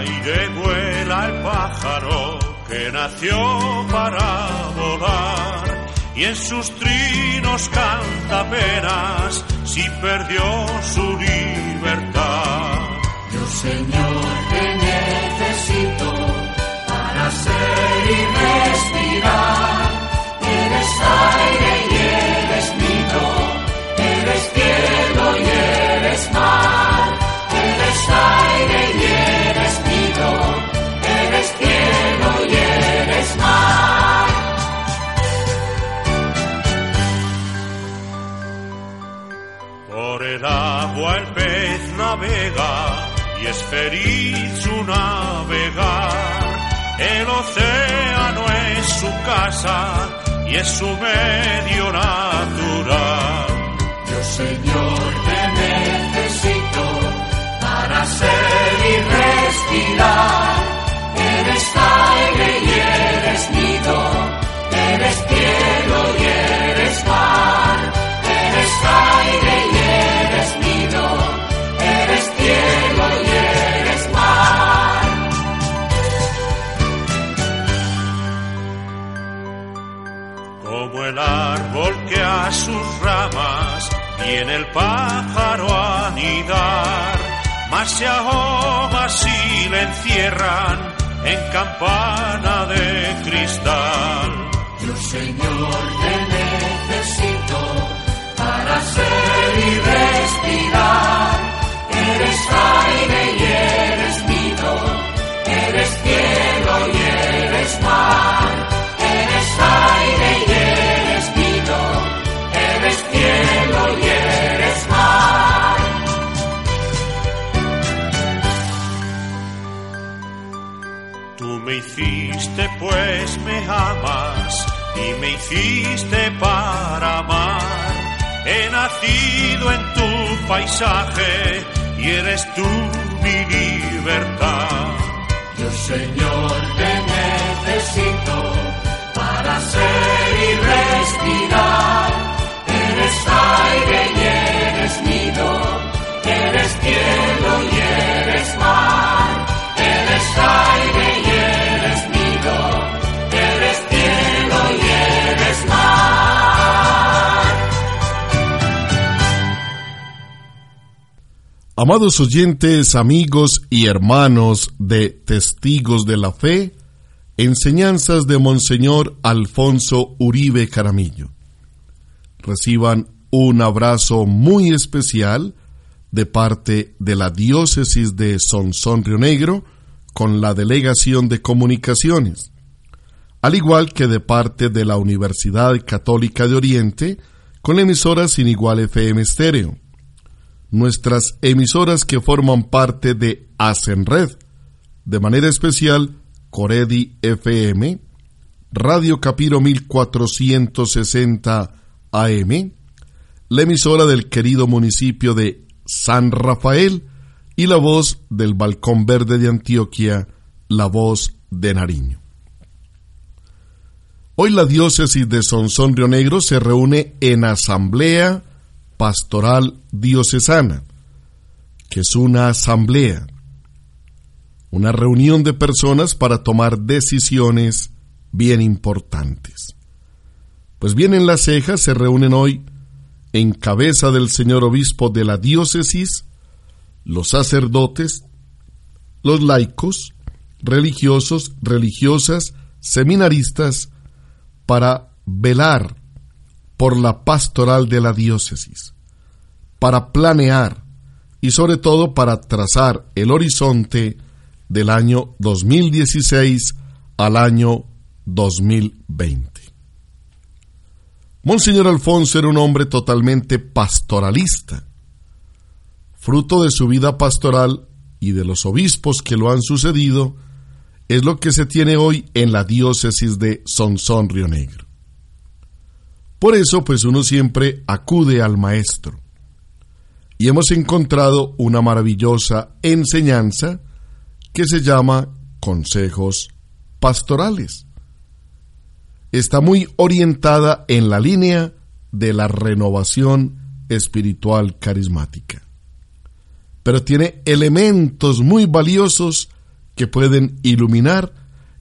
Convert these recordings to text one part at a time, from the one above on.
aire vuela el pájaro que nació para volar y en sus trinos canta penas si perdió su libertad. Yo Señor te necesito para ser y respirar. Eres aire y es feliz su navegar. El océano es su casa y es su medio natural. Yo Señor te necesito para ser y respirar. Eres aire y eres nido, eres cielo y eres mar. Eres aire sus ramas viene el pájaro anidar, mas se ahoga si le encierran en campana de cristal. Yo Señor te necesito para ser y respirar. Eres hiciste pues me amas y me hiciste para amar. He nacido en tu paisaje y eres tú mi libertad. Yo Señor te necesito para ser y respirar. Eres aire y eres nido, eres cielo y Amados oyentes, amigos y hermanos de Testigos de la Fe, enseñanzas de Monseñor Alfonso Uribe Caramillo. Reciban un abrazo muy especial de parte de la diócesis de Sonsón Río Negro con la Delegación de Comunicaciones, al igual que de parte de la Universidad Católica de Oriente con la emisora Sin Igual FM Estéreo nuestras emisoras que forman parte de Asenred, de manera especial Coredi FM, Radio Capiro 1460 AM, la emisora del querido municipio de San Rafael y la voz del Balcón Verde de Antioquia, la voz de Nariño. Hoy la diócesis de Sonsón Río Negro se reúne en asamblea pastoral diocesana, que es una asamblea, una reunión de personas para tomar decisiones bien importantes. Pues bien, en las cejas se reúnen hoy, en cabeza del señor obispo de la diócesis, los sacerdotes, los laicos, religiosos, religiosas, seminaristas, para velar por la pastoral de la diócesis, para planear y sobre todo para trazar el horizonte del año 2016 al año 2020. Monseñor Alfonso era un hombre totalmente pastoralista. Fruto de su vida pastoral y de los obispos que lo han sucedido, es lo que se tiene hoy en la diócesis de Sonsón Río Negro. Por eso, pues uno siempre acude al maestro. Y hemos encontrado una maravillosa enseñanza que se llama consejos pastorales. Está muy orientada en la línea de la renovación espiritual carismática. Pero tiene elementos muy valiosos que pueden iluminar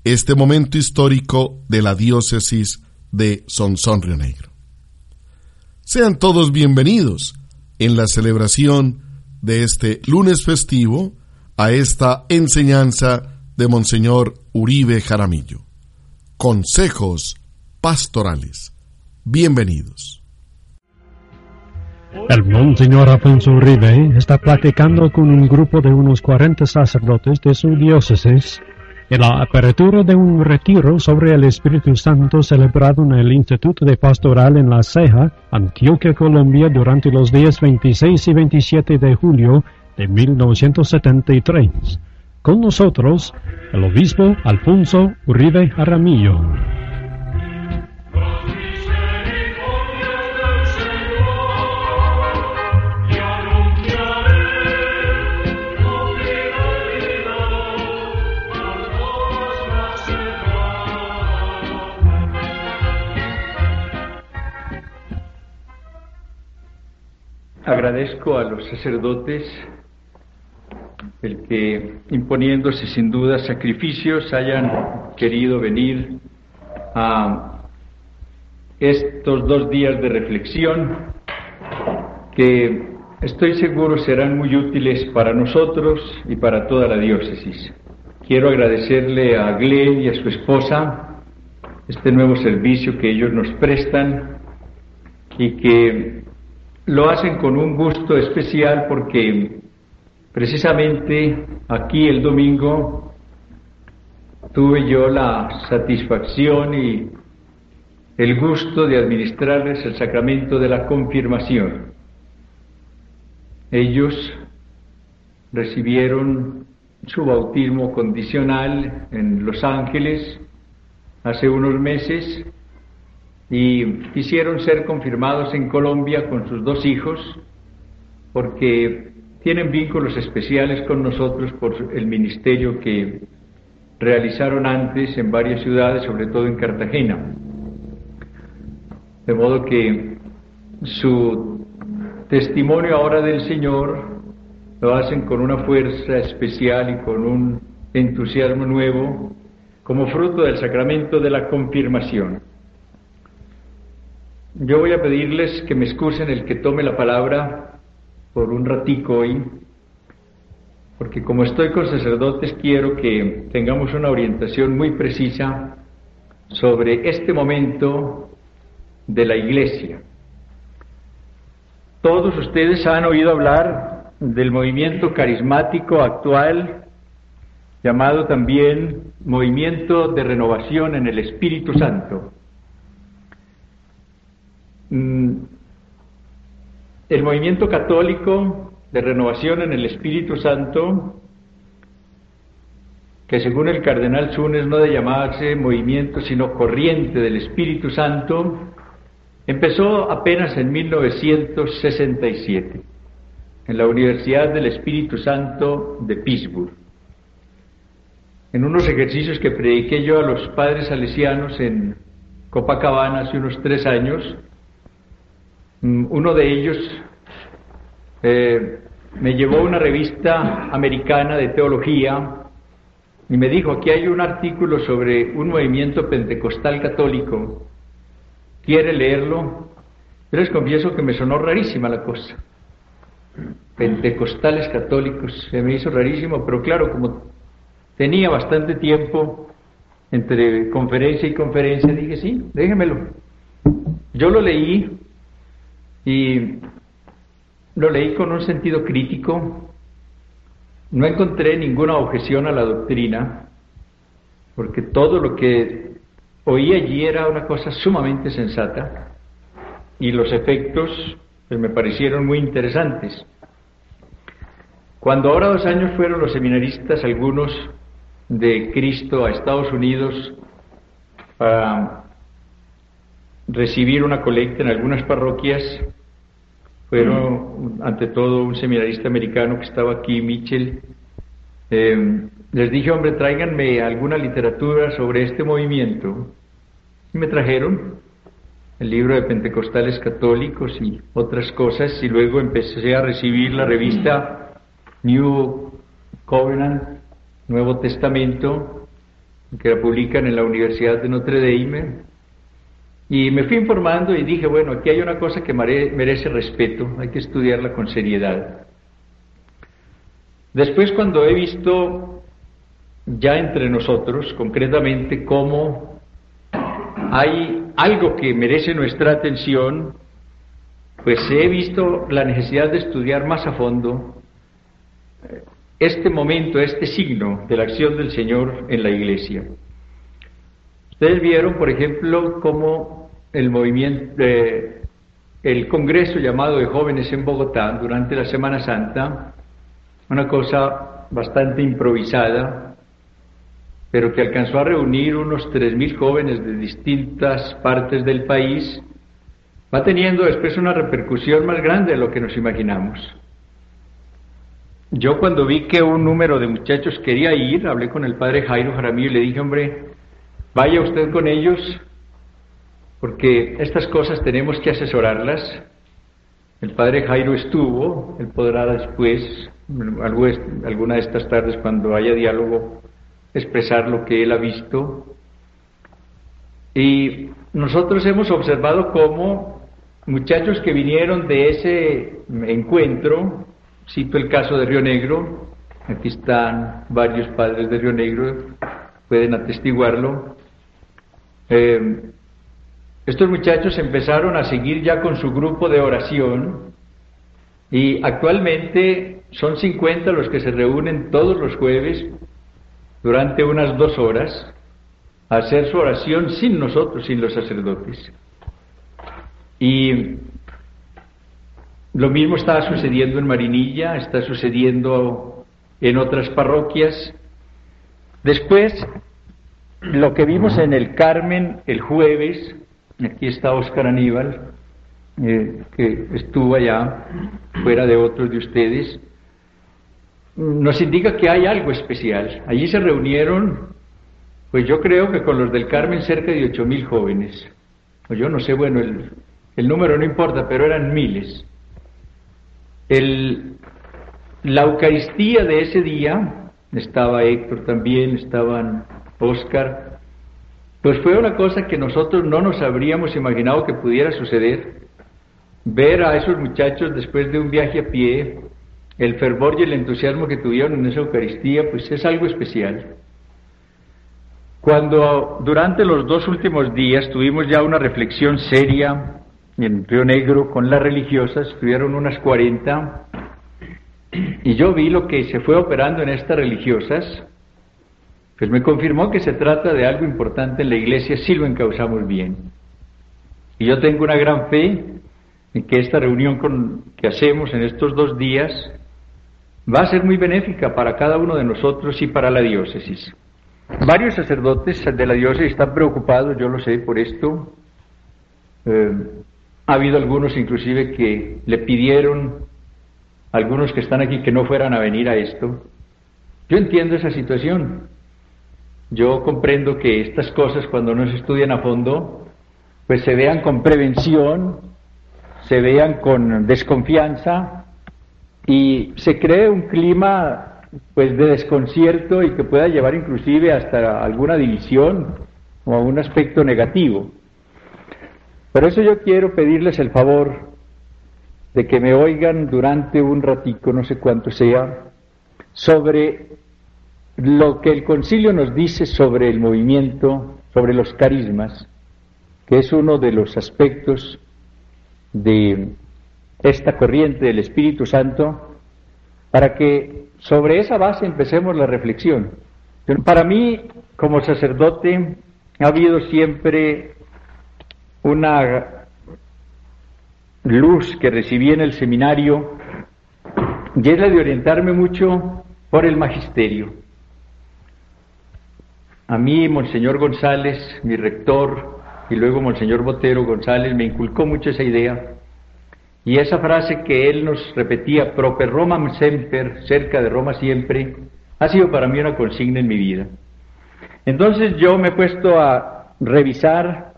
este momento histórico de la diócesis de Sonsón Río Negro. Sean todos bienvenidos en la celebración de este lunes festivo a esta enseñanza de Monseñor Uribe Jaramillo. Consejos pastorales. Bienvenidos. El Monseñor Afonso Uribe está platicando con un grupo de unos 40 sacerdotes de su diócesis en la apertura de un retiro sobre el Espíritu Santo celebrado en el Instituto de Pastoral en La Ceja, Antioquia, Colombia, durante los días 26 y 27 de julio de 1973. Con nosotros, el obispo Alfonso Uribe Aramillo. Agradezco a los sacerdotes el que, imponiéndose sin duda sacrificios, hayan querido venir a estos dos días de reflexión que estoy seguro serán muy útiles para nosotros y para toda la diócesis. Quiero agradecerle a Glenn y a su esposa este nuevo servicio que ellos nos prestan y que lo hacen con un gusto especial porque precisamente aquí el domingo tuve yo la satisfacción y el gusto de administrarles el sacramento de la confirmación. Ellos recibieron su bautismo condicional en Los Ángeles hace unos meses y quisieron ser confirmados en Colombia con sus dos hijos porque tienen vínculos especiales con nosotros por el ministerio que realizaron antes en varias ciudades, sobre todo en Cartagena. De modo que su testimonio ahora del Señor lo hacen con una fuerza especial y con un entusiasmo nuevo como fruto del sacramento de la confirmación. Yo voy a pedirles que me excusen el que tome la palabra por un ratico hoy, porque como estoy con sacerdotes quiero que tengamos una orientación muy precisa sobre este momento de la iglesia. Todos ustedes han oído hablar del movimiento carismático actual, llamado también movimiento de renovación en el Espíritu Santo. Mm, el movimiento católico de renovación en el Espíritu Santo, que según el cardenal Sunes no de llamarse movimiento sino corriente del Espíritu Santo, empezó apenas en 1967 en la Universidad del Espíritu Santo de Pittsburgh. En unos ejercicios que prediqué yo a los padres salesianos en Copacabana hace unos tres años, uno de ellos eh, me llevó una revista americana de teología y me dijo, aquí hay un artículo sobre un movimiento pentecostal católico, ¿quiere leerlo? Yo les confieso que me sonó rarísima la cosa. Pentecostales católicos, se me hizo rarísimo, pero claro, como tenía bastante tiempo entre conferencia y conferencia, dije, sí, déjemelo. Yo lo leí y lo leí con un sentido crítico. No encontré ninguna objeción a la doctrina, porque todo lo que oí allí era una cosa sumamente sensata y los efectos pues, me parecieron muy interesantes. Cuando ahora dos años fueron los seminaristas, algunos de Cristo a Estados Unidos, para recibir una colecta en algunas parroquias. Fueron, ante todo, un seminarista americano que estaba aquí, Mitchell. Em, les dije, hombre, tráiganme alguna literatura sobre este movimiento. Y me trajeron el libro de Pentecostales Católicos y otras cosas, y luego empecé a recibir la revista New Covenant Nuevo Testamento, que la publican en la Universidad de Notre Dame. Y me fui informando y dije, bueno, aquí hay una cosa que merece respeto, hay que estudiarla con seriedad. Después cuando he visto ya entre nosotros, concretamente, cómo hay algo que merece nuestra atención, pues he visto la necesidad de estudiar más a fondo este momento, este signo de la acción del Señor en la iglesia. Ustedes vieron, por ejemplo, cómo el movimiento, eh, el congreso llamado de jóvenes en Bogotá durante la Semana Santa, una cosa bastante improvisada, pero que alcanzó a reunir unos 3.000 jóvenes de distintas partes del país, va teniendo después una repercusión más grande de lo que nos imaginamos. Yo cuando vi que un número de muchachos quería ir, hablé con el padre Jairo Jaramillo y le dije, hombre, vaya usted con ellos, porque estas cosas tenemos que asesorarlas. El padre Jairo estuvo, él podrá después, alguna de estas tardes cuando haya diálogo, expresar lo que él ha visto. Y nosotros hemos observado cómo muchachos que vinieron de ese encuentro, Cito el caso de Río Negro, aquí están varios padres de Río Negro, pueden atestiguarlo. Eh, estos muchachos empezaron a seguir ya con su grupo de oración y actualmente son 50 los que se reúnen todos los jueves durante unas dos horas a hacer su oración sin nosotros, sin los sacerdotes. Y lo mismo está sucediendo en Marinilla, está sucediendo en otras parroquias. Después, lo que vimos en el Carmen el jueves, aquí está Oscar Aníbal, eh, que estuvo allá, fuera de otros de ustedes, nos indica que hay algo especial. Allí se reunieron, pues yo creo que con los del Carmen cerca de ocho mil jóvenes. O yo no sé, bueno, el, el número no importa, pero eran miles. El, la Eucaristía de ese día, estaba Héctor también, estaban Oscar, pues fue una cosa que nosotros no nos habríamos imaginado que pudiera suceder. Ver a esos muchachos después de un viaje a pie, el fervor y el entusiasmo que tuvieron en esa Eucaristía, pues es algo especial. Cuando durante los dos últimos días tuvimos ya una reflexión seria en Río Negro con las religiosas, estuvieron unas 40, y yo vi lo que se fue operando en estas religiosas, pues me confirmó que se trata de algo importante en la iglesia si lo encauzamos bien. Y yo tengo una gran fe en que esta reunión que hacemos en estos dos días va a ser muy benéfica para cada uno de nosotros y para la diócesis. Varios sacerdotes de la diócesis están preocupados, yo lo sé, por esto. Eh, ha habido algunos inclusive que le pidieron, algunos que están aquí, que no fueran a venir a esto. Yo entiendo esa situación. Yo comprendo que estas cosas cuando no se estudian a fondo, pues se vean con prevención, se vean con desconfianza y se cree un clima pues de desconcierto y que pueda llevar inclusive hasta alguna división o a un aspecto negativo. Por eso yo quiero pedirles el favor de que me oigan durante un ratico, no sé cuánto sea, sobre lo que el concilio nos dice sobre el movimiento, sobre los carismas, que es uno de los aspectos de esta corriente del Espíritu Santo, para que sobre esa base empecemos la reflexión. Para mí, como sacerdote, ha habido siempre una luz que recibí en el seminario y es la de orientarme mucho por el magisterio. A mí, Monseñor González, mi rector, y luego Monseñor Botero González, me inculcó mucho esa idea. Y esa frase que él nos repetía, proper Roma semper, cerca de Roma siempre, ha sido para mí una consigna en mi vida. Entonces yo me he puesto a revisar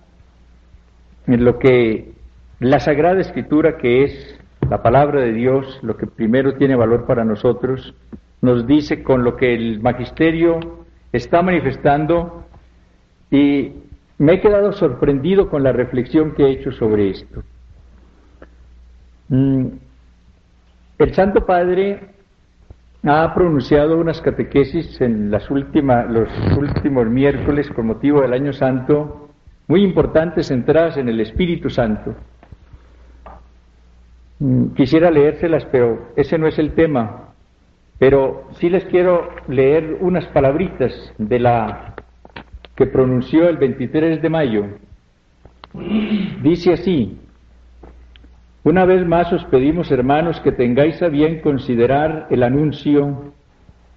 en lo que la Sagrada Escritura, que es la palabra de Dios, lo que primero tiene valor para nosotros, nos dice con lo que el magisterio está manifestando y me he quedado sorprendido con la reflexión que he hecho sobre esto. Mm, el Santo Padre ha pronunciado unas catequesis en las los últimos miércoles con motivo del Año Santo, muy importantes centradas en el Espíritu Santo. Mm, quisiera leérselas, pero ese no es el tema. Pero sí les quiero leer unas palabritas de la que pronunció el 23 de mayo. Dice así, una vez más os pedimos, hermanos, que tengáis a bien considerar el anuncio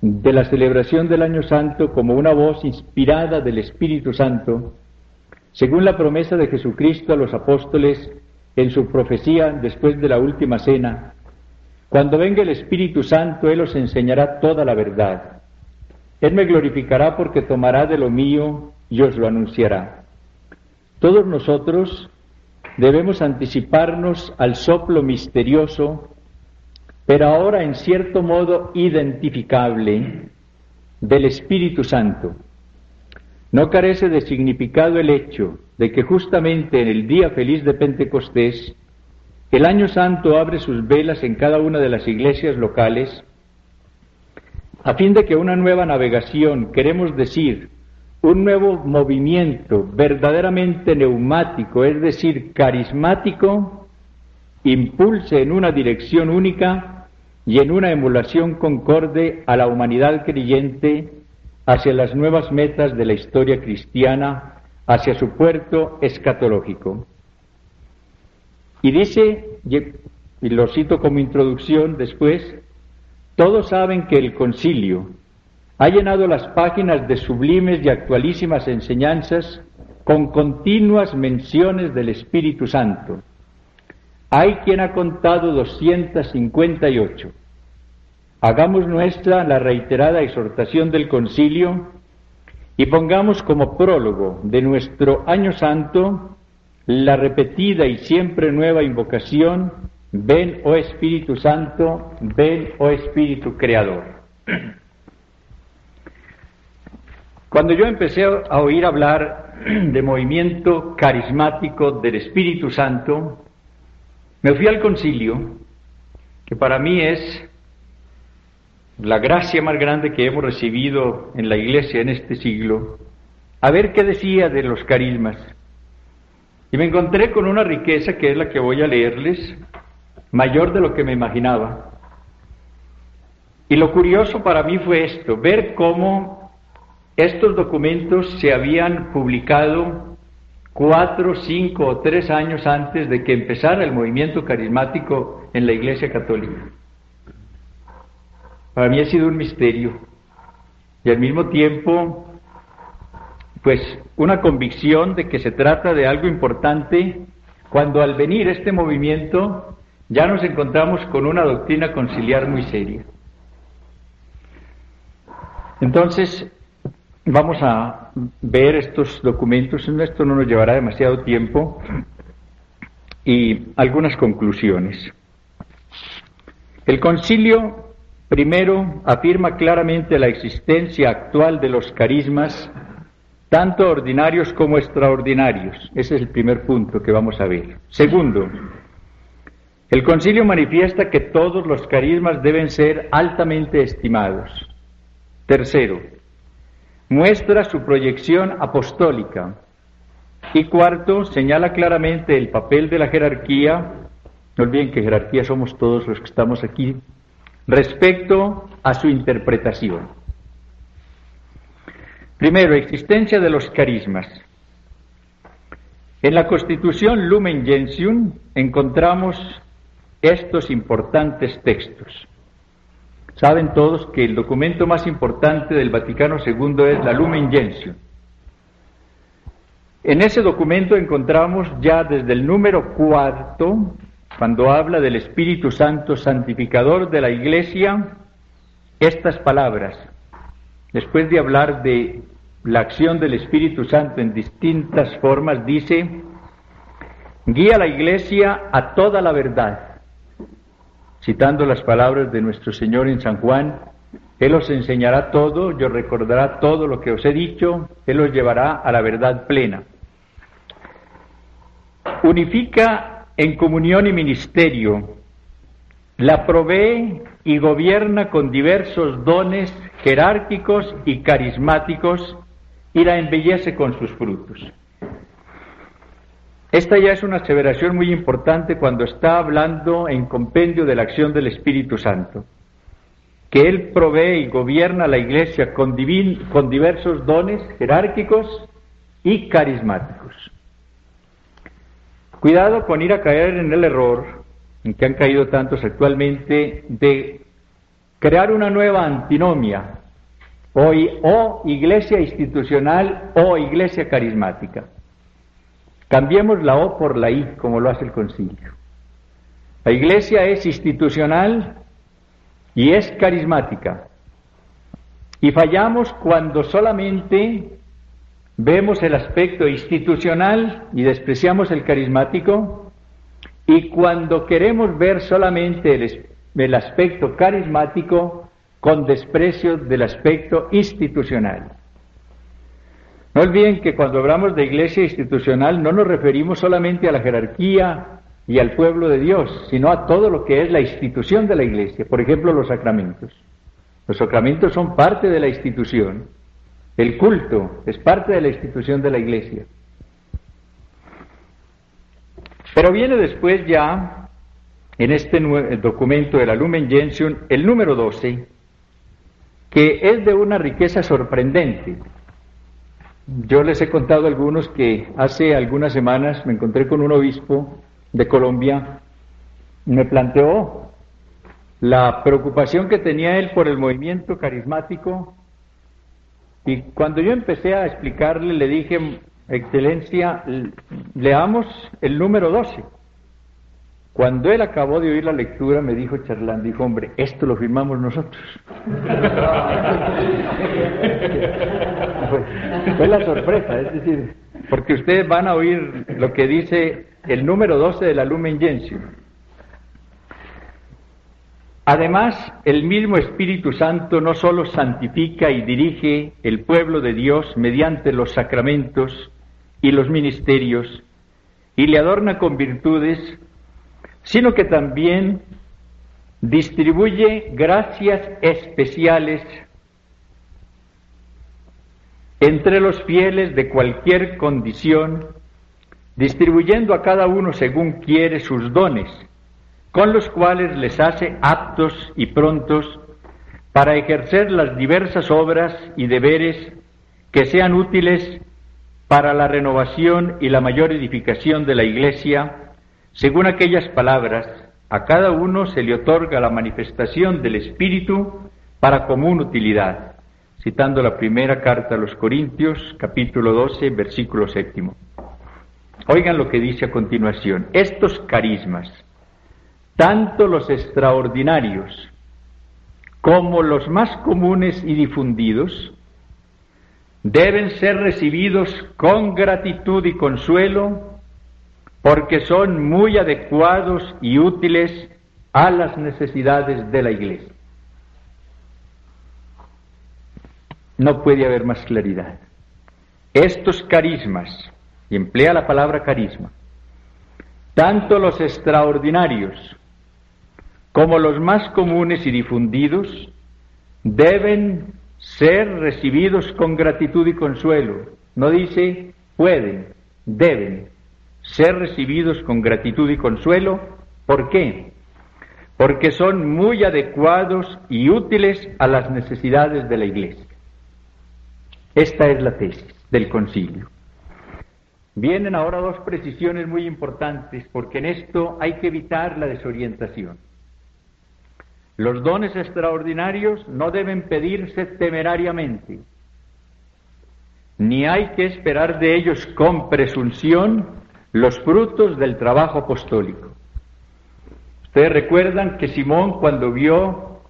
de la celebración del Año Santo como una voz inspirada del Espíritu Santo, según la promesa de Jesucristo a los apóstoles en su profecía después de la última cena. Cuando venga el Espíritu Santo, Él os enseñará toda la verdad. Él me glorificará porque tomará de lo mío y os lo anunciará. Todos nosotros debemos anticiparnos al soplo misterioso, pero ahora en cierto modo identificable, del Espíritu Santo. No carece de significado el hecho de que justamente en el día feliz de Pentecostés, el año santo abre sus velas en cada una de las iglesias locales, a fin de que una nueva navegación, queremos decir, un nuevo movimiento verdaderamente neumático, es decir, carismático, impulse en una dirección única y en una emulación concorde a la humanidad creyente hacia las nuevas metas de la historia cristiana, hacia su puerto escatológico. Y dice, y lo cito como introducción después, todos saben que el concilio, ha llenado las páginas de sublimes y actualísimas enseñanzas con continuas menciones del Espíritu Santo. Hay quien ha contado 258. Hagamos nuestra la reiterada exhortación del concilio y pongamos como prólogo de nuestro año santo la repetida y siempre nueva invocación, ven, oh Espíritu Santo, ven, oh Espíritu Creador. Cuando yo empecé a oír hablar de movimiento carismático del Espíritu Santo, me fui al concilio, que para mí es la gracia más grande que hemos recibido en la iglesia en este siglo, a ver qué decía de los carismas. Y me encontré con una riqueza que es la que voy a leerles, mayor de lo que me imaginaba. Y lo curioso para mí fue esto, ver cómo estos documentos se habían publicado cuatro, cinco o tres años antes de que empezara el movimiento carismático en la Iglesia Católica. Para mí ha sido un misterio y al mismo tiempo, pues una convicción de que se trata de algo importante cuando al venir este movimiento ya nos encontramos con una doctrina conciliar muy seria. Entonces, Vamos a ver estos documentos, esto no nos llevará demasiado tiempo, y algunas conclusiones. El concilio primero afirma claramente la existencia actual de los carismas, tanto ordinarios como extraordinarios. Ese es el primer punto que vamos a ver. Segundo, el concilio manifiesta que todos los carismas deben ser altamente estimados. Tercero, muestra su proyección apostólica. Y cuarto, señala claramente el papel de la jerarquía, no olviden que jerarquía somos todos los que estamos aquí, respecto a su interpretación. Primero, existencia de los carismas. En la Constitución Lumen Gentium encontramos estos importantes textos. Saben todos que el documento más importante del Vaticano II es la Lumen Gentium. En ese documento encontramos ya desde el número cuarto, cuando habla del Espíritu Santo santificador de la Iglesia, estas palabras. Después de hablar de la acción del Espíritu Santo en distintas formas, dice, guía a la Iglesia a toda la verdad citando las palabras de nuestro Señor en San Juan, Él os enseñará todo, os recordará todo lo que os he dicho, Él os llevará a la verdad plena. Unifica en comunión y ministerio, la provee y gobierna con diversos dones jerárquicos y carismáticos y la embellece con sus frutos. Esta ya es una aseveración muy importante cuando está hablando en compendio de la acción del Espíritu Santo, que Él provee y gobierna la iglesia con, con diversos dones jerárquicos y carismáticos. Cuidado con ir a caer en el error en que han caído tantos actualmente de crear una nueva antinomia, hoy o iglesia institucional o iglesia carismática. Cambiemos la O por la I, como lo hace el concilio. La iglesia es institucional y es carismática. Y fallamos cuando solamente vemos el aspecto institucional y despreciamos el carismático, y cuando queremos ver solamente el, el aspecto carismático con desprecio del aspecto institucional. No olviden que cuando hablamos de iglesia institucional no nos referimos solamente a la jerarquía y al pueblo de Dios, sino a todo lo que es la institución de la iglesia, por ejemplo los sacramentos. Los sacramentos son parte de la institución. El culto es parte de la institución de la iglesia. Pero viene después ya, en este documento de la Lumen Gentium, el número 12, que es de una riqueza sorprendente. Yo les he contado a algunos que hace algunas semanas me encontré con un obispo de Colombia y me planteó la preocupación que tenía él por el movimiento carismático y cuando yo empecé a explicarle le dije, Excelencia, leamos el número 12. Cuando él acabó de oír la lectura, me dijo Charlán, dijo, hombre, esto lo firmamos nosotros. fue, la sorpresa, es decir, porque ustedes van a oír lo que dice el número 12 de la Lumen. Además, el mismo Espíritu Santo no solo santifica y dirige el pueblo de Dios mediante los sacramentos y los ministerios, y le adorna con virtudes, sino que también distribuye gracias especiales entre los fieles de cualquier condición, distribuyendo a cada uno según quiere sus dones, con los cuales les hace aptos y prontos para ejercer las diversas obras y deberes que sean útiles para la renovación y la mayor edificación de la Iglesia según aquellas palabras, a cada uno se le otorga la manifestación del Espíritu para común utilidad, citando la primera carta a los Corintios, capítulo 12, versículo séptimo. Oigan lo que dice a continuación. Estos carismas, tanto los extraordinarios como los más comunes y difundidos, deben ser recibidos con gratitud y consuelo porque son muy adecuados y útiles a las necesidades de la iglesia. No puede haber más claridad. Estos carismas, y emplea la palabra carisma, tanto los extraordinarios como los más comunes y difundidos, deben ser recibidos con gratitud y consuelo. No dice pueden, deben ser recibidos con gratitud y consuelo. ¿Por qué? Porque son muy adecuados y útiles a las necesidades de la Iglesia. Esta es la tesis del concilio. Vienen ahora dos precisiones muy importantes porque en esto hay que evitar la desorientación. Los dones extraordinarios no deben pedirse temerariamente, ni hay que esperar de ellos con presunción los frutos del trabajo apostólico. Ustedes recuerdan que Simón cuando vio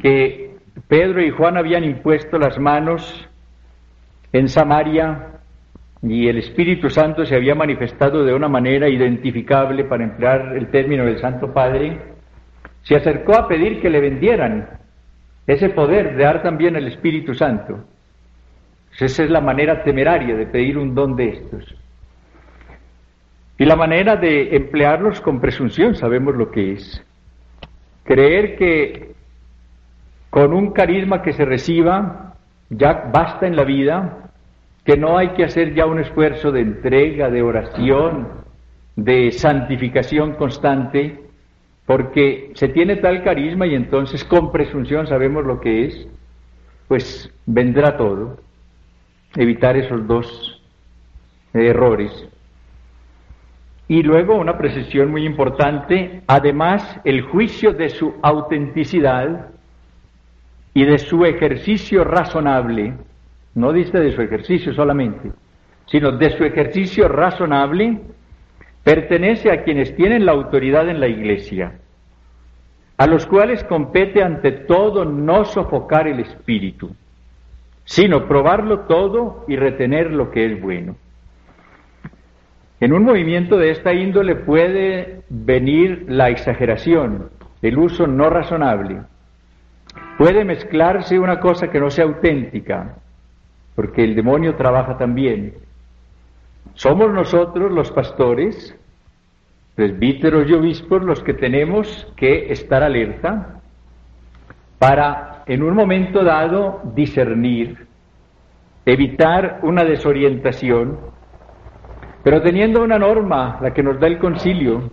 que Pedro y Juan habían impuesto las manos en Samaria y el Espíritu Santo se había manifestado de una manera identificable, para emplear el término del Santo Padre, se acercó a pedir que le vendieran ese poder de dar también el Espíritu Santo. Esa es la manera temeraria de pedir un don de estos. Y la manera de emplearlos con presunción, sabemos lo que es. Creer que con un carisma que se reciba ya basta en la vida, que no hay que hacer ya un esfuerzo de entrega, de oración, de santificación constante, porque se tiene tal carisma y entonces con presunción sabemos lo que es, pues vendrá todo. Evitar esos dos errores. Y luego una precisión muy importante, además el juicio de su autenticidad y de su ejercicio razonable, no dice de su ejercicio solamente, sino de su ejercicio razonable, pertenece a quienes tienen la autoridad en la Iglesia, a los cuales compete ante todo no sofocar el espíritu, sino probarlo todo y retener lo que es bueno. En un movimiento de esta índole puede venir la exageración, el uso no razonable. Puede mezclarse una cosa que no sea auténtica, porque el demonio trabaja también. Somos nosotros los pastores, presbíteros y obispos los que tenemos que estar alerta para en un momento dado discernir, evitar una desorientación pero teniendo una norma, la que nos da el concilio,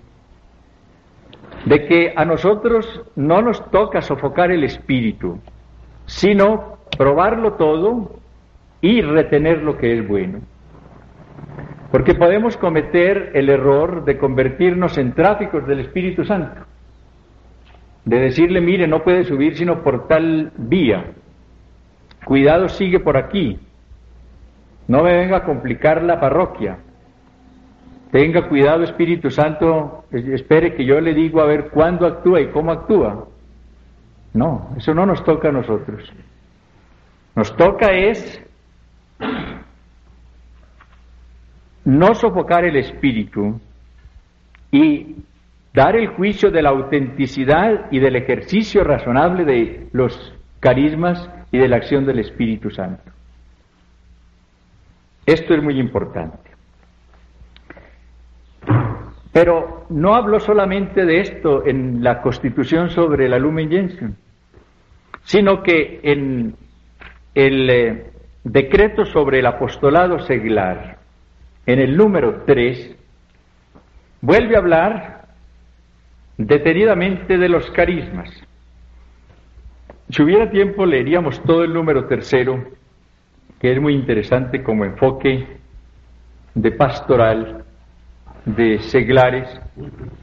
de que a nosotros no nos toca sofocar el espíritu, sino probarlo todo y retener lo que es bueno. Porque podemos cometer el error de convertirnos en tráficos del Espíritu Santo, de decirle, mire, no puede subir sino por tal vía, cuidado, sigue por aquí, no me venga a complicar la parroquia, Tenga cuidado, Espíritu Santo, espere que yo le digo a ver cuándo actúa y cómo actúa. No, eso no nos toca a nosotros. Nos toca es no sofocar el espíritu y dar el juicio de la autenticidad y del ejercicio razonable de los carismas y de la acción del Espíritu Santo. Esto es muy importante. Pero no habló solamente de esto en la Constitución sobre la Lumen sino que en el eh, decreto sobre el apostolado seglar, en el número 3, vuelve a hablar detenidamente de los carismas. Si hubiera tiempo leeríamos todo el número tercero, que es muy interesante como enfoque de pastoral de seglares,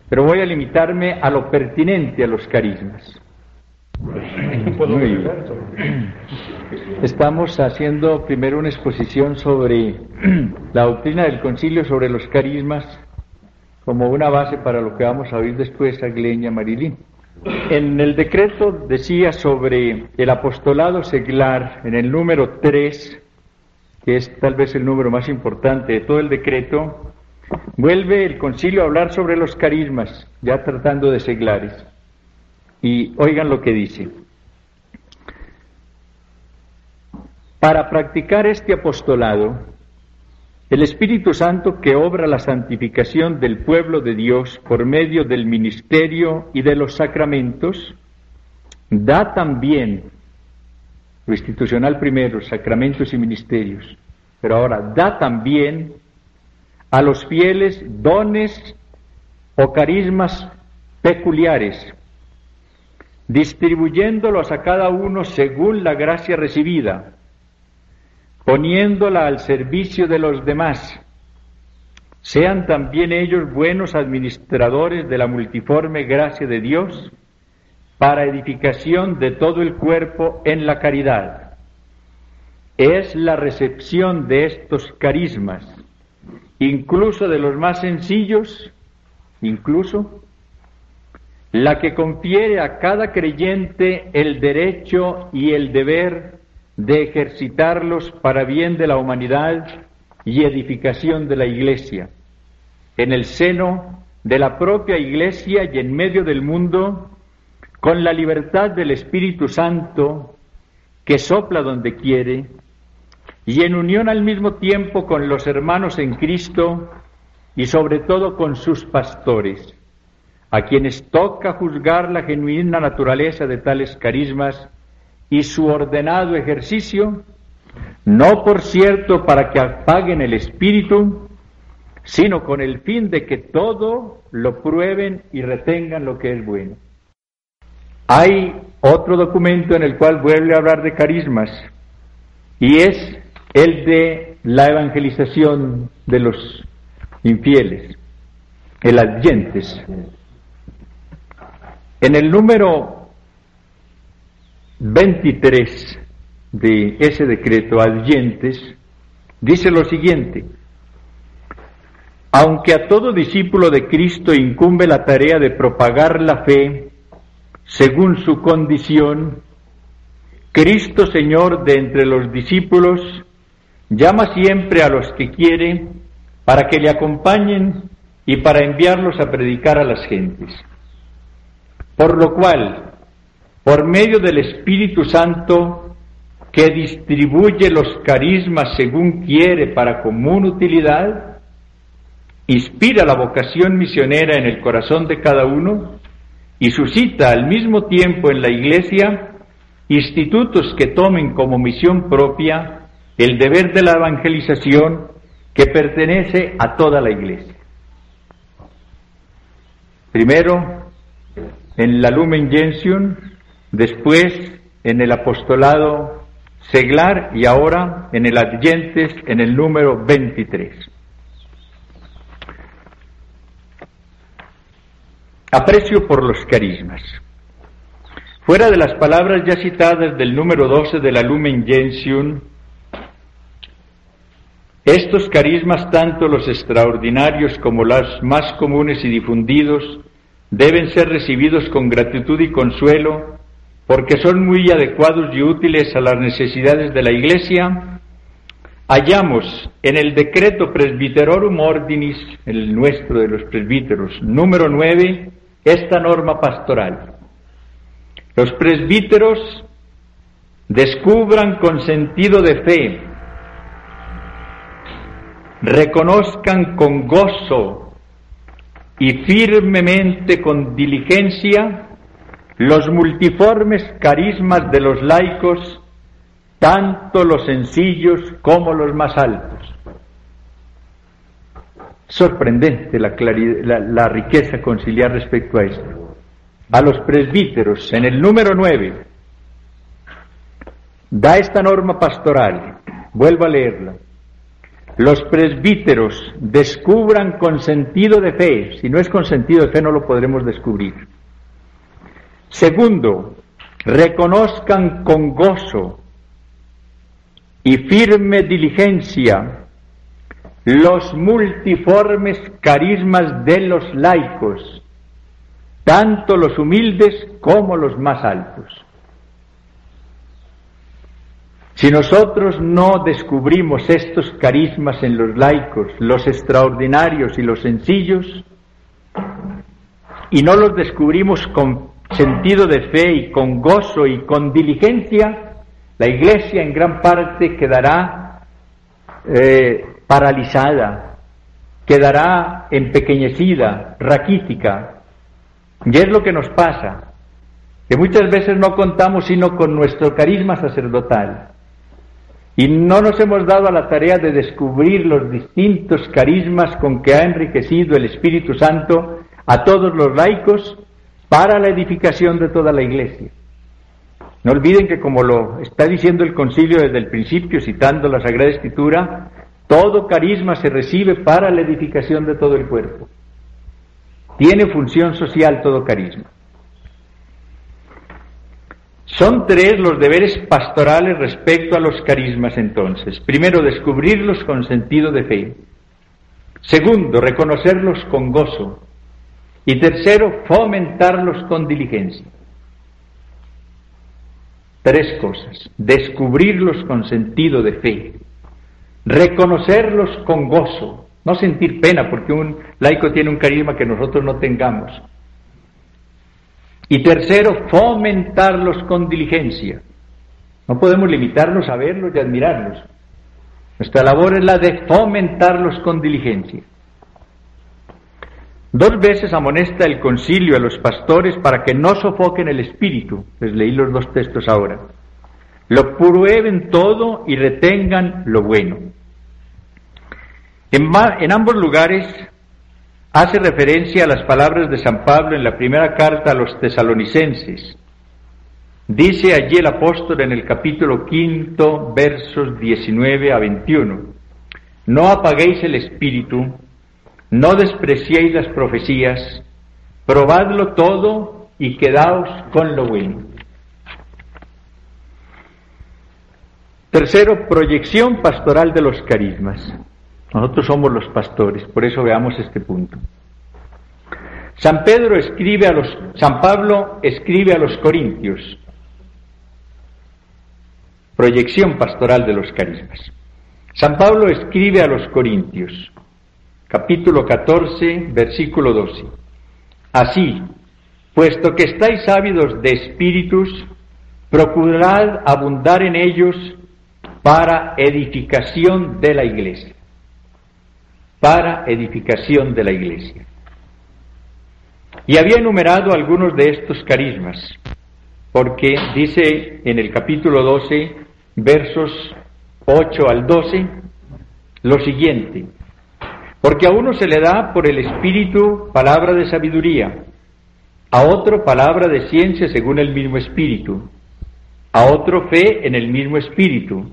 pero voy a limitarme a lo pertinente a los carismas. Estamos haciendo primero una exposición sobre la doctrina del concilio sobre los carismas como una base para lo que vamos a oír después a Gleña Marilín. En el decreto decía sobre el apostolado seglar, en el número 3, que es tal vez el número más importante de todo el decreto, Vuelve el concilio a hablar sobre los carismas, ya tratando de seglares. Y oigan lo que dice. Para practicar este apostolado, el Espíritu Santo que obra la santificación del pueblo de Dios por medio del ministerio y de los sacramentos, da también, lo institucional primero, sacramentos y ministerios, pero ahora da también a los fieles dones o carismas peculiares, distribuyéndolos a cada uno según la gracia recibida, poniéndola al servicio de los demás. Sean también ellos buenos administradores de la multiforme gracia de Dios para edificación de todo el cuerpo en la caridad. Es la recepción de estos carismas incluso de los más sencillos, incluso la que confiere a cada creyente el derecho y el deber de ejercitarlos para bien de la humanidad y edificación de la Iglesia, en el seno de la propia Iglesia y en medio del mundo, con la libertad del Espíritu Santo que sopla donde quiere y en unión al mismo tiempo con los hermanos en Cristo y sobre todo con sus pastores, a quienes toca juzgar la genuina naturaleza de tales carismas y su ordenado ejercicio, no por cierto para que apaguen el espíritu, sino con el fin de que todo lo prueben y retengan lo que es bueno. Hay otro documento en el cual vuelve a hablar de carismas y es el de la evangelización de los infieles, el adyentes. En el número 23 de ese decreto, adyentes, dice lo siguiente, aunque a todo discípulo de Cristo incumbe la tarea de propagar la fe según su condición, Cristo Señor de entre los discípulos llama siempre a los que quiere para que le acompañen y para enviarlos a predicar a las gentes. Por lo cual, por medio del Espíritu Santo, que distribuye los carismas según quiere para común utilidad, inspira la vocación misionera en el corazón de cada uno y suscita al mismo tiempo en la Iglesia institutos que tomen como misión propia el deber de la evangelización que pertenece a toda la Iglesia. Primero en la Lumen Gentium, después en el apostolado seglar y ahora en el Adyentes en el número 23. Aprecio por los carismas. Fuera de las palabras ya citadas del número 12 de la Lumen Gentium, estos carismas, tanto los extraordinarios como los más comunes y difundidos, deben ser recibidos con gratitud y consuelo, porque son muy adecuados y útiles a las necesidades de la Iglesia. Hallamos en el decreto Presbyterorum Ordinis, el nuestro de los presbíteros, número 9, esta norma pastoral. Los presbíteros descubran con sentido de fe, reconozcan con gozo y firmemente con diligencia los multiformes carismas de los laicos, tanto los sencillos como los más altos sorprendente la, la, riqueza conciliar respecto a esto. A los presbíteros, en el número 9, da esta norma pastoral, vuelvo a leerla. Los presbíteros descubran con sentido de fe, si no es con sentido de fe no lo podremos descubrir. Segundo, reconozcan con gozo y firme diligencia los multiformes carismas de los laicos, tanto los humildes como los más altos. Si nosotros no descubrimos estos carismas en los laicos, los extraordinarios y los sencillos, y no los descubrimos con sentido de fe y con gozo y con diligencia, la Iglesia en gran parte quedará eh, paralizada, quedará empequeñecida, raquítica. Y es lo que nos pasa, que muchas veces no contamos sino con nuestro carisma sacerdotal. Y no nos hemos dado a la tarea de descubrir los distintos carismas con que ha enriquecido el Espíritu Santo a todos los laicos para la edificación de toda la Iglesia. No olviden que como lo está diciendo el concilio desde el principio, citando la Sagrada Escritura, todo carisma se recibe para la edificación de todo el cuerpo. Tiene función social todo carisma. Son tres los deberes pastorales respecto a los carismas entonces. Primero, descubrirlos con sentido de fe. Segundo, reconocerlos con gozo. Y tercero, fomentarlos con diligencia. Tres cosas. Descubrirlos con sentido de fe reconocerlos con gozo, no sentir pena porque un laico tiene un carisma que nosotros no tengamos. Y tercero, fomentarlos con diligencia. No podemos limitarnos a verlos y admirarlos. Nuestra labor es la de fomentarlos con diligencia. Dos veces amonesta el concilio a los pastores para que no sofoquen el espíritu. Les leí los dos textos ahora. Lo prueben todo y retengan lo bueno. En, en, ambos lugares hace referencia a las palabras de San Pablo en la primera carta a los tesalonicenses. Dice allí el apóstol en el capítulo quinto, versos 19 a 21, no apaguéis el espíritu, no despreciéis las profecías, probadlo todo y quedaos con lo bueno. Tercero, proyección pastoral de los carismas. Nosotros somos los pastores, por eso veamos este punto. San Pedro escribe a los San Pablo escribe a los corintios. Proyección pastoral de los carismas. San Pablo escribe a los corintios capítulo 14, versículo 12. Así, puesto que estáis ávidos de espíritus, procurad abundar en ellos para edificación de la iglesia. Para edificación de la iglesia. Y había enumerado algunos de estos carismas, porque dice en el capítulo 12, versos 8 al 12, lo siguiente, porque a uno se le da por el Espíritu palabra de sabiduría, a otro palabra de ciencia según el mismo Espíritu, a otro fe en el mismo Espíritu,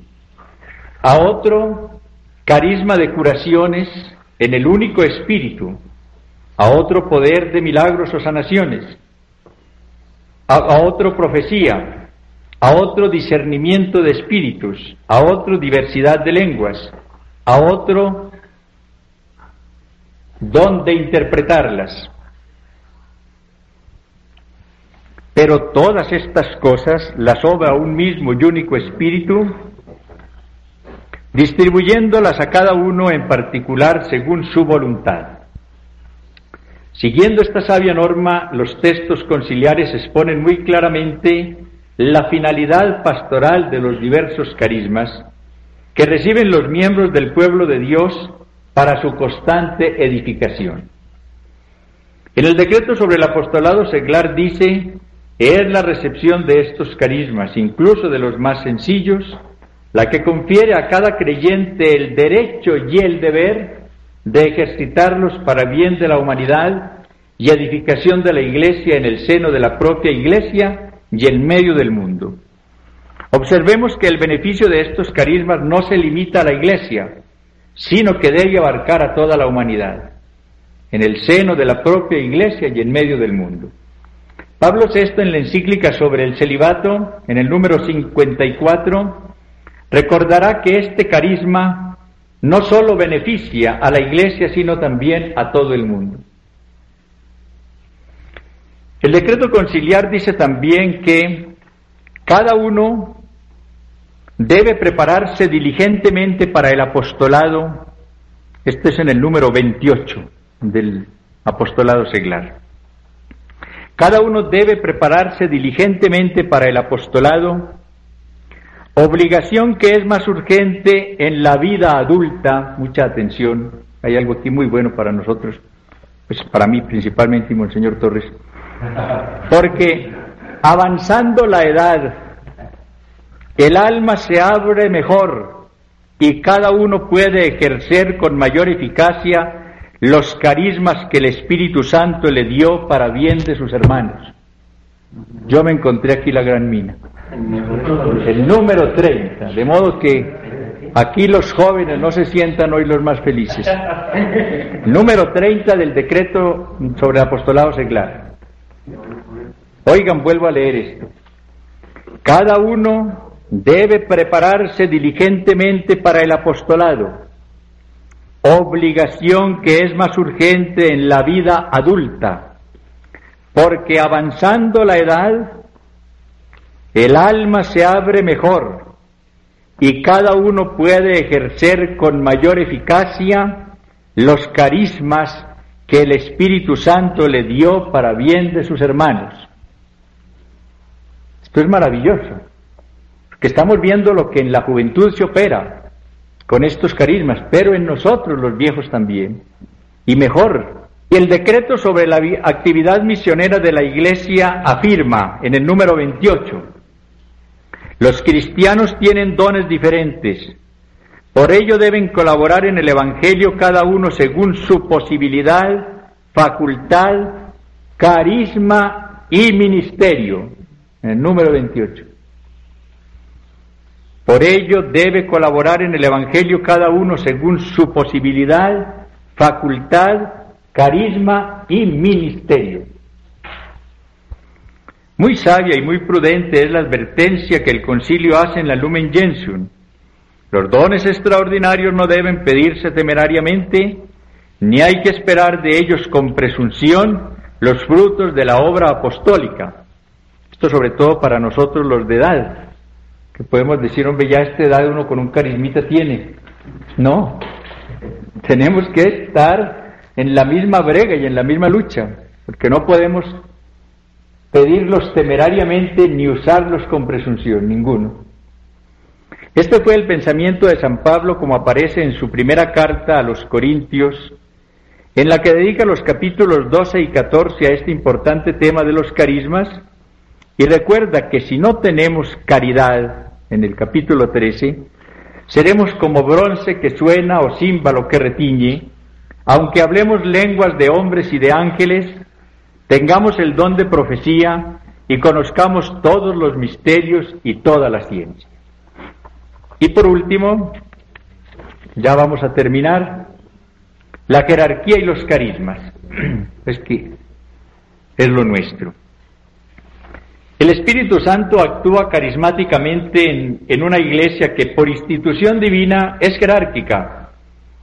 a otro carisma de curaciones en el único Espíritu, a otro poder de milagros o sanaciones, a, otro profecía, a otro discernimiento de espíritus, a otro diversidad de lenguas, a otro dónde interpretarlas. Pero todas estas cosas las obra un mismo y único espíritu, distribuyéndolas a cada uno en particular según su voluntad. Siguiendo esta sabia norma, los textos conciliares exponen muy claramente la finalidad pastoral de los diversos carismas que reciben los miembros del pueblo de Dios para su constante edificación. En el decreto sobre el apostolado seglar dice, es la recepción de estos carismas, incluso de los más sencillos, la que confiere a cada creyente el derecho y el deber de ejercitarlos para bien de la humanidad y edificación de la Iglesia en el seno de la propia Iglesia y en medio del mundo. Observemos que el beneficio de estos carismas no se limita a la Iglesia, sino que debe abarcar a toda la humanidad, en el seno de la propia Iglesia y en medio del mundo. Pablo VI en la encíclica sobre el celibato, en el número 54, recordará que este carisma no solo beneficia a la Iglesia, sino también a todo el mundo. El decreto conciliar dice también que cada uno debe prepararse diligentemente para el apostolado. Este es en el número 28 del apostolado seglar. Cada uno debe prepararse diligentemente para el apostolado, obligación que es más urgente en la vida adulta. Mucha atención, hay algo muy bueno para nosotros, pues para mí principalmente y Monseñor Torres, porque avanzando la edad el alma se abre mejor y cada uno puede ejercer con mayor eficacia los carismas que el Espíritu Santo le dio para bien de sus hermanos. Yo me encontré aquí la gran mina. El número 30, de modo que aquí los jóvenes no se sientan hoy los más felices. Número 30 del decreto sobre el apostolado seglar. Oigan, vuelvo a leer esto. Cada uno debe prepararse diligentemente para el apostolado, obligación que es más urgente en la vida adulta, porque avanzando la edad, el alma se abre mejor y cada uno puede ejercer con mayor eficacia los carismas que el Espíritu Santo le dio para bien de sus hermanos. Esto es maravilloso, que estamos viendo lo que en la juventud se opera con estos carismas, pero en nosotros los viejos también. Y mejor, el decreto sobre la actividad misionera de la Iglesia afirma en el número 28, los cristianos tienen dones diferentes, por ello deben colaborar en el Evangelio cada uno según su posibilidad, facultad, carisma y ministerio. En el número 28. Por ello debe colaborar en el Evangelio cada uno según su posibilidad, facultad, carisma y ministerio. Muy sabia y muy prudente es la advertencia que el concilio hace en la Lumen Gentium. Los dones extraordinarios no deben pedirse temerariamente, ni hay que esperar de ellos con presunción los frutos de la obra apostólica. Esto sobre todo para nosotros los de edad, que podemos decir, hombre, ya esta edad uno con un carismita tiene. No, tenemos que estar en la misma brega y en la misma lucha, porque no podemos pedirlos temerariamente ni usarlos con presunción, ninguno. Este fue el pensamiento de San Pablo como aparece en su primera carta a los Corintios, en la que dedica los capítulos 12 y 14 a este importante tema de los carismas, y recuerda que si no tenemos caridad, en el capítulo 13, seremos como bronce que suena o címbalo que retiñe, aunque hablemos lenguas de hombres y de ángeles, tengamos el don de profecía y conozcamos todos los misterios y toda la ciencia. Y por último, ya vamos a terminar, la jerarquía y los carismas. Es que es lo nuestro. El Espíritu Santo actúa carismáticamente en, una iglesia que por institución divina es jerárquica,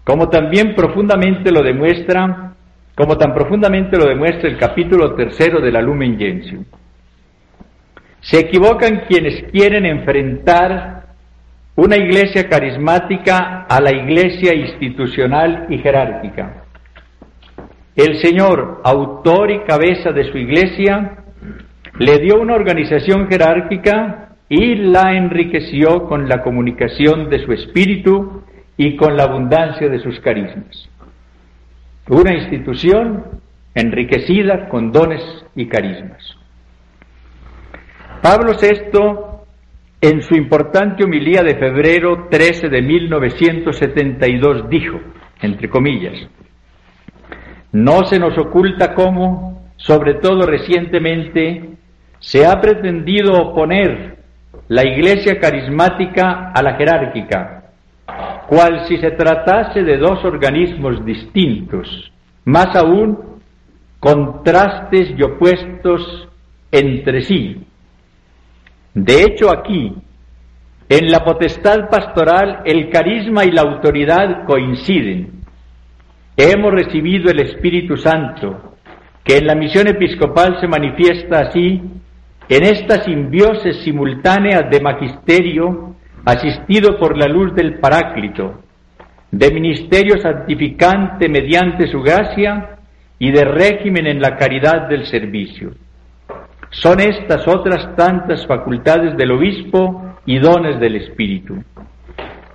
como también profundamente lo demuestra, como tan profundamente lo demuestra el capítulo tercero de la Lumen Gentium. Se equivocan quienes quieren enfrentar una iglesia carismática a la iglesia institucional y jerárquica. El Señor, autor y cabeza de su iglesia, le dio una organización jerárquica y la enriqueció con la comunicación de su espíritu y con la abundancia de sus carismas. Una institución enriquecida con dones y carismas. Pablo VI, en su importante homilía de febrero 13 de 1972, dijo, entre comillas, no se nos oculta cómo, sobre todo recientemente, se ha pretendido oponer la iglesia carismática a la jerárquica, cual si se tratase de dos organismos distintos, más aún contrastes y opuestos entre sí. De hecho, aquí, en la potestad pastoral, el carisma y la autoridad coinciden. Hemos recibido el Espíritu Santo, que en la misión episcopal se manifiesta así en esta simbiosis simultánea de magisterio, asistido por la luz del Paráclito, de ministerio santificante mediante su gracia y de régimen en la caridad del servicio. Son estas otras tantas facultades del obispo y dones del Espíritu.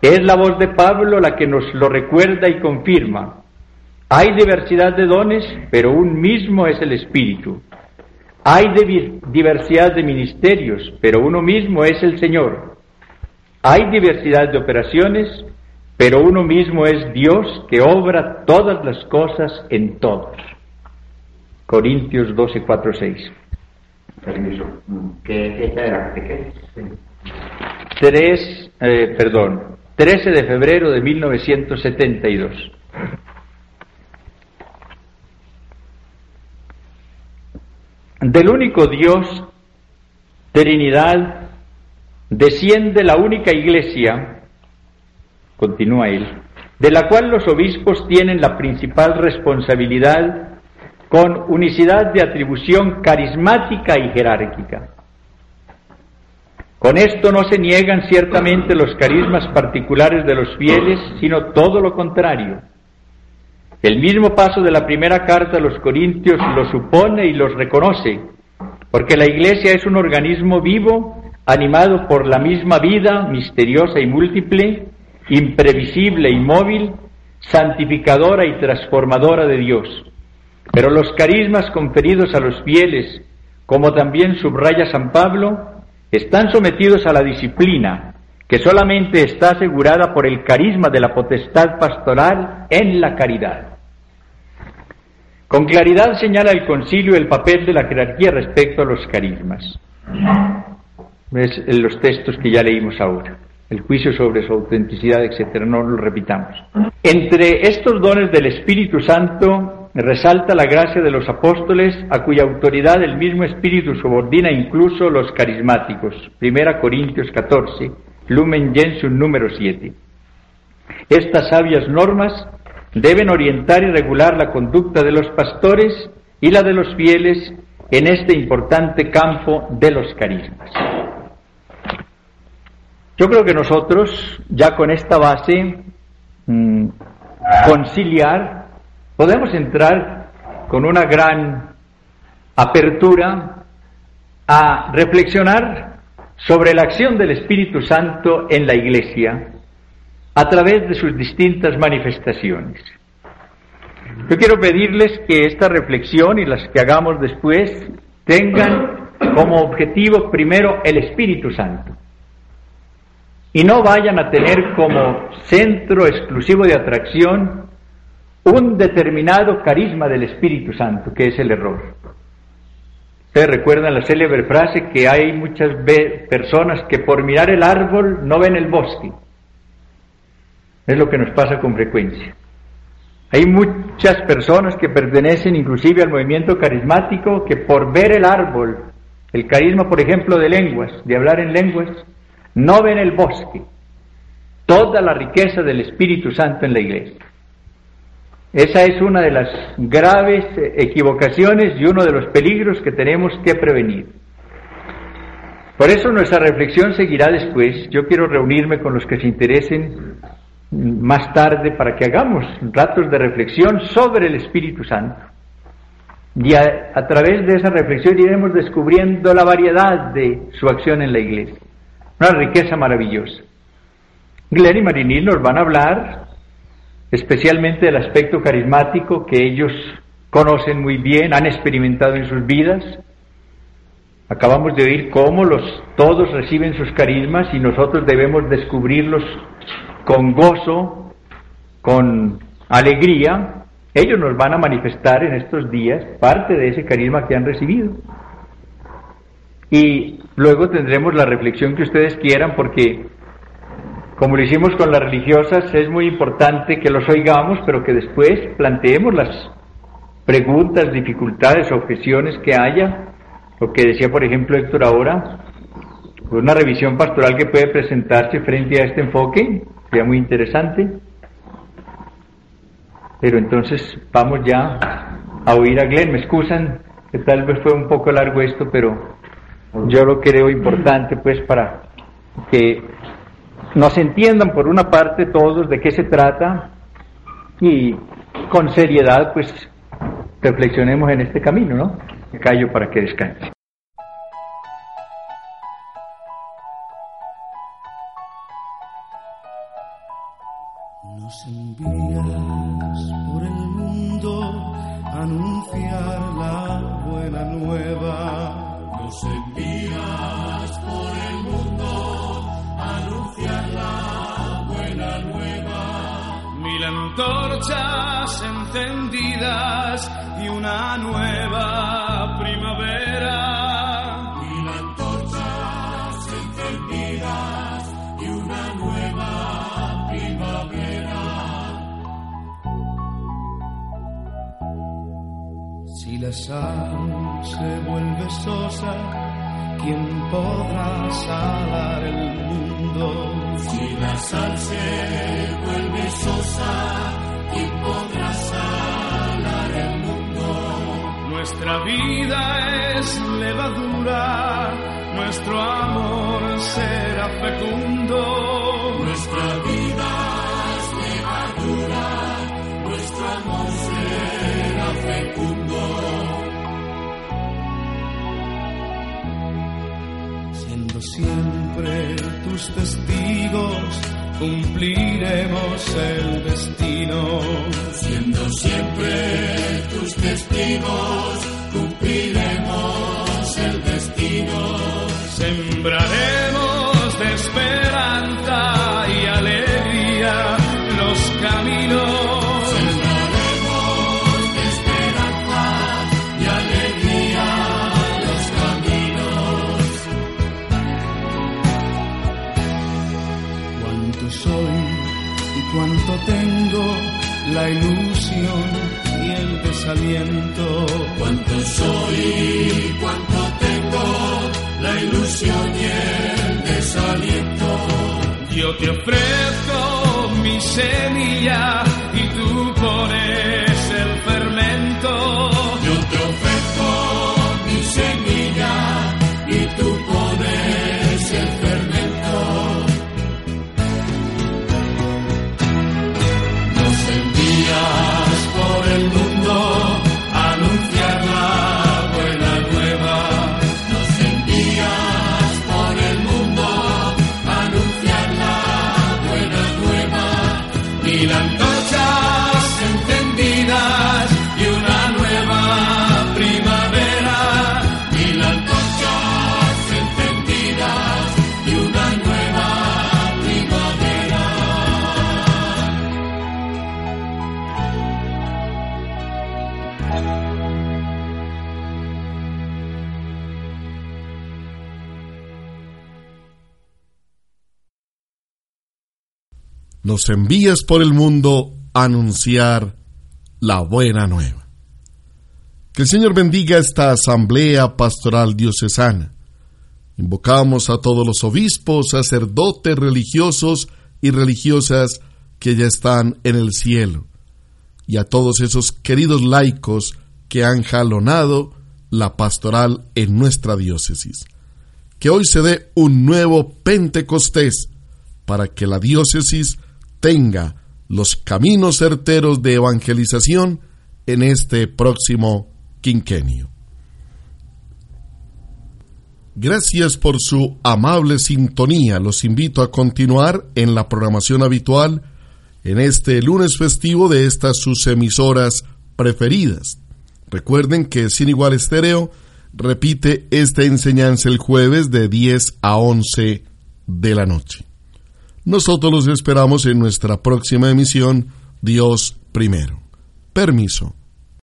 Es la voz de Pablo la que nos lo recuerda y confirma. Hay diversidad de dones, pero un mismo es el Espíritu. Hay diversidad de ministerios, pero uno mismo es el Señor. Hay diversidad de operaciones, pero uno mismo es Dios que obra todas las cosas en todos. Corintios 12, 4, 6. Permiso. ¿Qué fecha era? qué? 3, eh, perdón, 13 de febrero de 1972. Del único Dios, Trinidad, desciende la única iglesia, continúa él, de la cual los obispos tienen la principal responsabilidad con unicidad de atribución carismática y jerárquica. Con esto no se niegan ciertamente los carismas particulares de los fieles, sino todo lo contrario el mismo paso de la primera carta a los Corintios lo supone y los reconoce, porque la Iglesia es un organismo vivo, animado por la misma vida, misteriosa y múltiple, imprevisible y móvil, santificadora y transformadora de Dios. Pero los carismas conferidos a los fieles, como también subraya San Pablo, están sometidos a la disciplina, que solamente está asegurada por el carisma de la potestad pastoral en la caridad. Con claridad señala el concilio el papel de la jerarquía respecto a los carismas. Es en los textos que ya leímos ahora. El juicio sobre su autenticidad, etcétera, no lo repitamos. Entre estos dones del Espíritu Santo resalta la gracia de los apóstoles, a cuya autoridad el mismo Espíritu subordina incluso los carismáticos. Primera Corintios 14, Lumen Gentium número 7. Estas sabias normas deben orientar y regular la conducta de los pastores y la de los fieles en este importante campo de los carismas. Yo creo que nosotros, ya con esta base mm, conciliar, podemos entrar con una gran apertura a reflexionar sobre la acción del Espíritu Santo en la Iglesia a través de sus distintas manifestaciones. Yo quiero pedirles que esta reflexión y las que hagamos después tengan como objetivo primero el Espíritu Santo y no vayan a tener como centro exclusivo de atracción un determinado carisma del Espíritu Santo, que es el error. Ustedes recuerdan la célebre frase que hay muchas personas que por mirar el árbol no ven el bosque. Es lo que nos pasa con frecuencia. Hay muchas personas que pertenecen inclusive al movimiento carismático que por ver el árbol, el carisma por ejemplo de lenguas, de hablar en lenguas, no ven el bosque, toda la riqueza del Espíritu Santo en la iglesia. Esa es una de las graves equivocaciones y uno de los peligros que tenemos que prevenir. Por eso nuestra reflexión seguirá después. Yo quiero reunirme con los que se interesen más tarde para que hagamos ratos de reflexión sobre el Espíritu Santo. Y a, a, través de esa reflexión iremos descubriendo la variedad de su acción en la iglesia. Una riqueza maravillosa. Glenn y Marinil nos van a hablar especialmente del aspecto carismático que ellos conocen muy bien, han experimentado en sus vidas. Acabamos de oír cómo los todos reciben sus carismas y nosotros debemos descubrirlos con gozo, con alegría, ellos nos van a manifestar en estos días parte de ese carisma que han recibido. Y luego tendremos la reflexión que ustedes quieran porque, como lo hicimos con las religiosas, es muy importante que los oigamos, pero que después planteemos las preguntas, dificultades, objeciones que haya. Lo que decía, por ejemplo, Héctor ahora, una revisión pastoral que puede presentarse frente a este enfoque Sería muy interesante. Pero entonces vamos ya a oír a Glenn. Me excusan que tal vez fue un poco largo esto, pero yo lo creo importante pues para que nos entiendan por una parte todos de qué se trata y con seriedad pues reflexionemos en este camino, ¿no? Me callo para que descanse. Antorchas encendidas y una nueva primavera. Mil antorchas encendidas y una nueva primavera. Si la sal se vuelve sosa, ¿quién podrá salar el mundo? Si la sal se vuelve sosa, vida es levadura, nuestro amor será fecundo. Nuestra vida es levadura, nuestro amor será fecundo. Siendo siempre tus testigos, cumpliremos el destino. Siendo siempre tus testigos, cumpliremos el destino. Sembraremos de esperanza y alegría los caminos. Sembraremos de esperanza y alegría los caminos. Cuánto soy y cuánto tengo, la ilusión y el desaliento. Ilusión y el desaliento. Yo te ofrezco mi semilla y tú pones el fermento. Yo te ofrezco mi semilla y tú pones Nos envías por el mundo a anunciar la buena nueva. Que el Señor bendiga esta asamblea pastoral diocesana. Invocamos a todos los obispos, sacerdotes religiosos y religiosas que ya están en el cielo, y a todos esos queridos laicos que han jalonado la pastoral en nuestra diócesis. Que hoy se dé un nuevo Pentecostés para que la diócesis tenga los caminos certeros de evangelización en este próximo quinquenio. Gracias por su amable sintonía. Los invito a continuar en la programación habitual en este lunes festivo de estas sus emisoras preferidas. Recuerden que Sin Igual Estéreo repite esta enseñanza el jueves de 10 a 11 de la noche. Nosotros los esperamos en nuestra próxima emisión, Dios primero. Permiso.